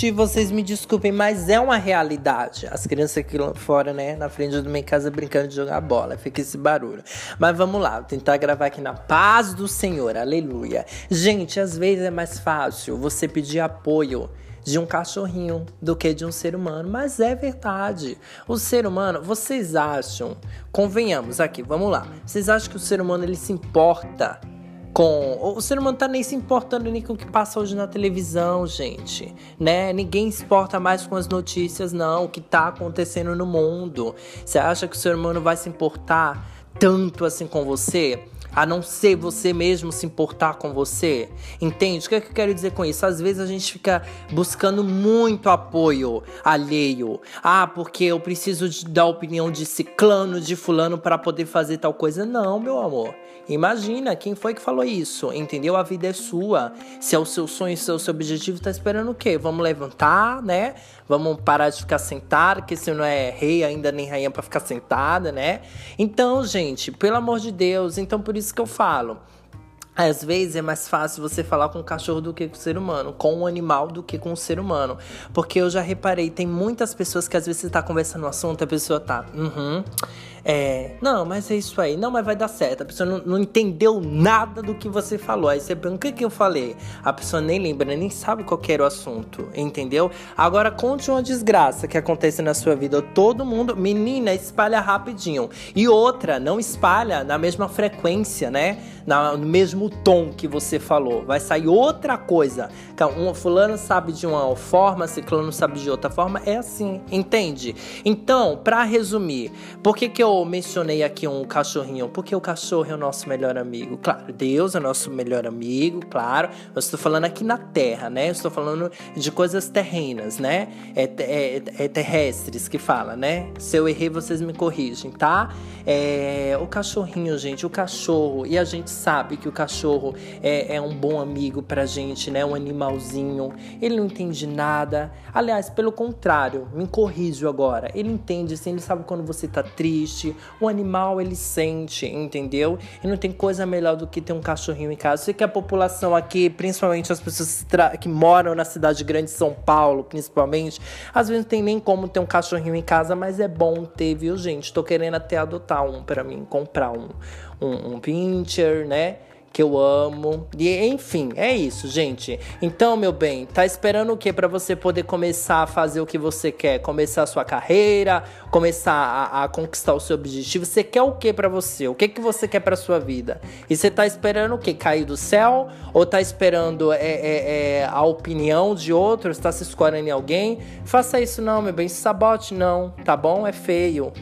triste, vocês me desculpem, mas é uma realidade. As crianças aqui fora, né, na frente da minha casa brincando de jogar bola, fica esse barulho. Mas vamos lá, vou tentar gravar aqui na paz do Senhor, aleluia. Gente, às vezes é mais fácil você pedir apoio de um cachorrinho do que de um ser humano, mas é verdade. O ser humano, vocês acham, convenhamos aqui, vamos lá. Vocês acham que o ser humano ele se importa com. O ser humano tá nem se importando nem com o que passa hoje na televisão, gente. Né? Ninguém se importa mais com as notícias, não. O que tá acontecendo no mundo. Você acha que o ser humano vai se importar tanto assim com você? A não ser você mesmo se importar com você? Entende? O que, é que eu quero dizer com isso? Às vezes a gente fica buscando muito apoio alheio. Ah, porque eu preciso de, da opinião de ciclano, de fulano para poder fazer tal coisa. Não, meu amor. Imagina, quem foi que falou isso? Entendeu? A vida é sua. Se é o seu sonho, se é o seu objetivo, tá esperando o quê? Vamos levantar, né? Vamos parar de ficar sentado, que você não é rei ainda nem rainha para ficar sentada, né? Então, gente, pelo amor de Deus, então por isso que eu falo. Às vezes é mais fácil você falar com um cachorro do que com o ser humano, com um animal do que com o ser humano. Porque eu já reparei, tem muitas pessoas que às vezes você tá conversando um assunto, a pessoa tá, uhum. É, não, mas é isso aí. Não, mas vai dar certo. A pessoa não, não entendeu nada do que você falou. Aí você pergunta, o que, eu falei? A pessoa nem lembra, nem sabe qual era o assunto, entendeu? Agora conte uma desgraça que acontece na sua vida. Todo mundo, menina, espalha rapidinho. E outra, não espalha na mesma frequência, né? no mesmo tom que você falou. Vai sair outra coisa. Um fulano sabe de uma forma, ciclano sabe de outra forma. É assim, entende? Então, para resumir, por que, que eu mencionei aqui um cachorrinho? Porque o cachorro é o nosso melhor amigo. Claro, Deus é nosso melhor amigo, claro. Eu estou falando aqui na terra, né? Eu estou falando de coisas terrenas, né? É, é, é terrestres que fala, né? Se eu errei, vocês me corrigem, tá? É, o cachorrinho, gente, o cachorro. E a gente sabe que o cachorro é, é um bom amigo pra gente, né? Um animalzinho. Ele não entende nada. Aliás, pelo contrário, me corrijo agora. Ele entende, ele sabe quando você tá triste. O animal, ele sente, entendeu? E não tem coisa melhor do que ter um cachorrinho em casa. Sei que a população aqui, principalmente as pessoas que moram na cidade grande de São Paulo, principalmente, às vezes não tem nem como ter um cachorrinho em casa, mas é bom ter, viu, gente? Tô querendo até adotar um para mim, comprar um um, um pincher, né? Que eu amo. E enfim, é isso, gente. Então, meu bem, tá esperando o que para você poder começar a fazer o que você quer? Começar a sua carreira, começar a, a conquistar o seu objetivo. Você quer o que para você? O que que você quer para sua vida? E você tá esperando o que? Cair do céu? Ou tá esperando é, é, é, a opinião de outros? Tá se escorando em alguém? Faça isso não, meu bem. Se sabote não, tá bom? É feio.